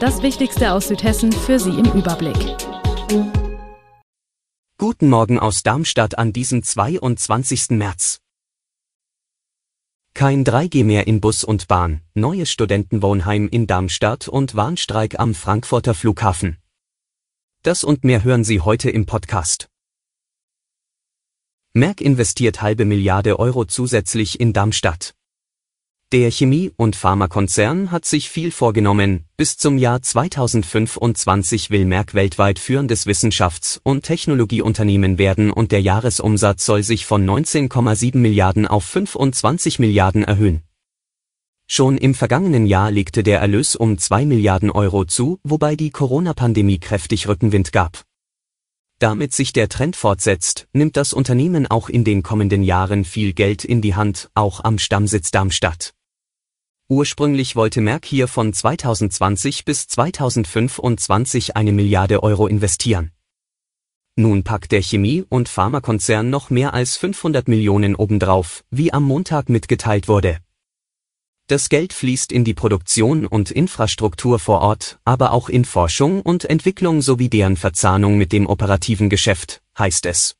Das Wichtigste aus Südhessen für Sie im Überblick. Guten Morgen aus Darmstadt an diesem 22. März. Kein 3G mehr in Bus und Bahn, neues Studentenwohnheim in Darmstadt und Warnstreik am Frankfurter Flughafen. Das und mehr hören Sie heute im Podcast. Merck investiert halbe Milliarde Euro zusätzlich in Darmstadt. Der Chemie- und Pharmakonzern hat sich viel vorgenommen, bis zum Jahr 2025 will Merck weltweit führendes Wissenschafts- und Technologieunternehmen werden und der Jahresumsatz soll sich von 19,7 Milliarden auf 25 Milliarden erhöhen. Schon im vergangenen Jahr legte der Erlös um 2 Milliarden Euro zu, wobei die Corona-Pandemie kräftig Rückenwind gab. Damit sich der Trend fortsetzt, nimmt das Unternehmen auch in den kommenden Jahren viel Geld in die Hand, auch am Stammsitz Darmstadt. Ursprünglich wollte Merck hier von 2020 bis 2025 eine Milliarde Euro investieren. Nun packt der Chemie- und Pharmakonzern noch mehr als 500 Millionen obendrauf, wie am Montag mitgeteilt wurde. Das Geld fließt in die Produktion und Infrastruktur vor Ort, aber auch in Forschung und Entwicklung sowie deren Verzahnung mit dem operativen Geschäft, heißt es.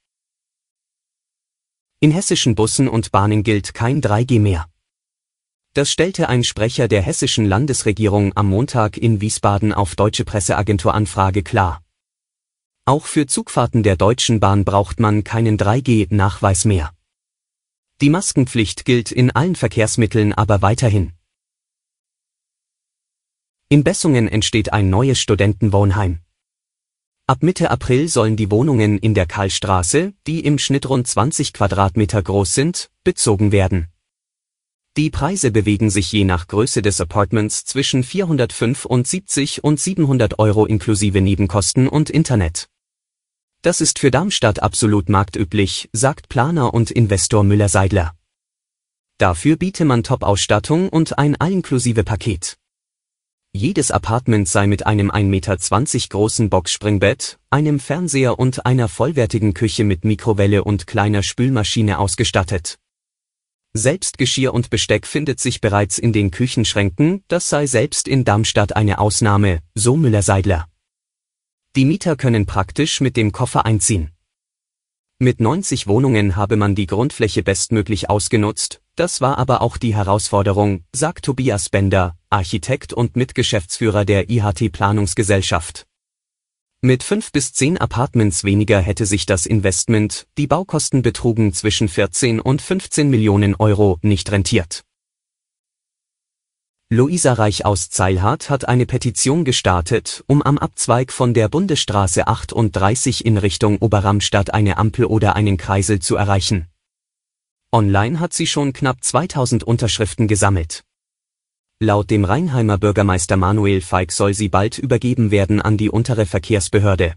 In hessischen Bussen und Bahnen gilt kein 3G mehr. Das stellte ein Sprecher der hessischen Landesregierung am Montag in Wiesbaden auf Deutsche Presseagentur Anfrage klar. Auch für Zugfahrten der Deutschen Bahn braucht man keinen 3G-Nachweis mehr. Die Maskenpflicht gilt in allen Verkehrsmitteln aber weiterhin. In Bessungen entsteht ein neues Studentenwohnheim. Ab Mitte April sollen die Wohnungen in der Karlstraße, die im Schnitt rund 20 Quadratmeter groß sind, bezogen werden. Die Preise bewegen sich je nach Größe des Apartments zwischen 475 und 700 Euro inklusive Nebenkosten und Internet. Das ist für Darmstadt absolut marktüblich, sagt Planer und Investor Müller-Seidler. Dafür biete man Top-Ausstattung und ein allinklusive Paket. Jedes Apartment sei mit einem 1,20 Meter großen Boxspringbett, einem Fernseher und einer vollwertigen Küche mit Mikrowelle und kleiner Spülmaschine ausgestattet. Selbstgeschirr und Besteck findet sich bereits in den Küchenschränken, das sei selbst in Darmstadt eine Ausnahme, so Müller-Seidler. Die Mieter können praktisch mit dem Koffer einziehen. Mit 90 Wohnungen habe man die Grundfläche bestmöglich ausgenutzt, das war aber auch die Herausforderung, sagt Tobias Bender, Architekt und Mitgeschäftsführer der IHT Planungsgesellschaft. Mit fünf bis zehn Apartments weniger hätte sich das Investment, die Baukosten betrugen zwischen 14 und 15 Millionen Euro, nicht rentiert. Luisa Reich aus Zeilhardt hat eine Petition gestartet, um am Abzweig von der Bundesstraße 38 in Richtung Oberramstadt eine Ampel oder einen Kreisel zu erreichen. Online hat sie schon knapp 2000 Unterschriften gesammelt. Laut dem Rheinheimer Bürgermeister Manuel Feig soll sie bald übergeben werden an die untere Verkehrsbehörde.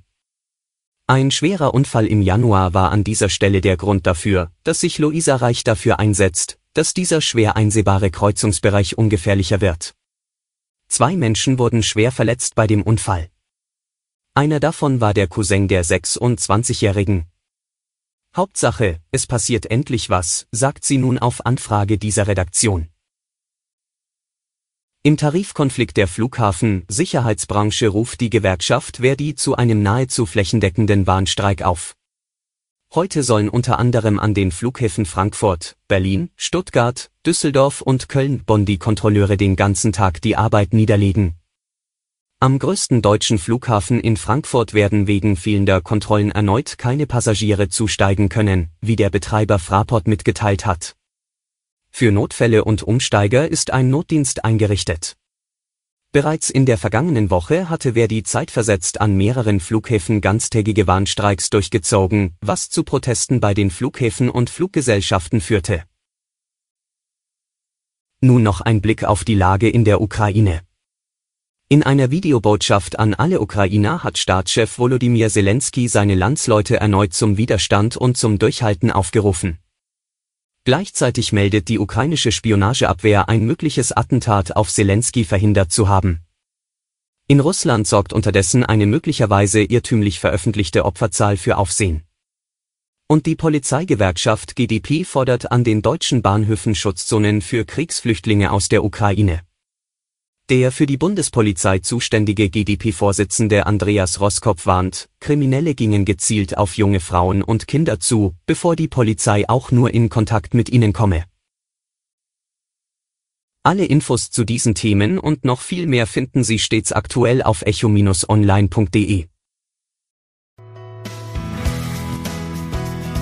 Ein schwerer Unfall im Januar war an dieser Stelle der Grund dafür, dass sich Luisa Reich dafür einsetzt, dass dieser schwer einsehbare Kreuzungsbereich ungefährlicher wird. Zwei Menschen wurden schwer verletzt bei dem Unfall. Einer davon war der Cousin der 26-Jährigen. Hauptsache, es passiert endlich was, sagt sie nun auf Anfrage dieser Redaktion. Im Tarifkonflikt der Flughafen-Sicherheitsbranche ruft die Gewerkschaft Verdi zu einem nahezu flächendeckenden Warnstreik auf. Heute sollen unter anderem an den Flughäfen Frankfurt, Berlin, Stuttgart, Düsseldorf und Köln-Bonn die Kontrolleure den ganzen Tag die Arbeit niederlegen. Am größten deutschen Flughafen in Frankfurt werden wegen fehlender Kontrollen erneut keine Passagiere zusteigen können, wie der Betreiber Fraport mitgeteilt hat. Für Notfälle und Umsteiger ist ein Notdienst eingerichtet. Bereits in der vergangenen Woche hatte Verdi zeitversetzt an mehreren Flughäfen ganztägige Warnstreiks durchgezogen, was zu Protesten bei den Flughäfen und Fluggesellschaften führte. Nun noch ein Blick auf die Lage in der Ukraine. In einer Videobotschaft an alle Ukrainer hat Staatschef Volodymyr Zelensky seine Landsleute erneut zum Widerstand und zum Durchhalten aufgerufen. Gleichzeitig meldet die ukrainische Spionageabwehr ein mögliches Attentat auf Zelensky verhindert zu haben. In Russland sorgt unterdessen eine möglicherweise irrtümlich veröffentlichte Opferzahl für Aufsehen. Und die Polizeigewerkschaft GDP fordert an den deutschen Bahnhöfen Schutzzonen für Kriegsflüchtlinge aus der Ukraine. Der für die Bundespolizei zuständige GdP-Vorsitzende Andreas Roskopf warnt, Kriminelle gingen gezielt auf junge Frauen und Kinder zu, bevor die Polizei auch nur in Kontakt mit ihnen komme. Alle Infos zu diesen Themen und noch viel mehr finden Sie stets aktuell auf echo-online.de.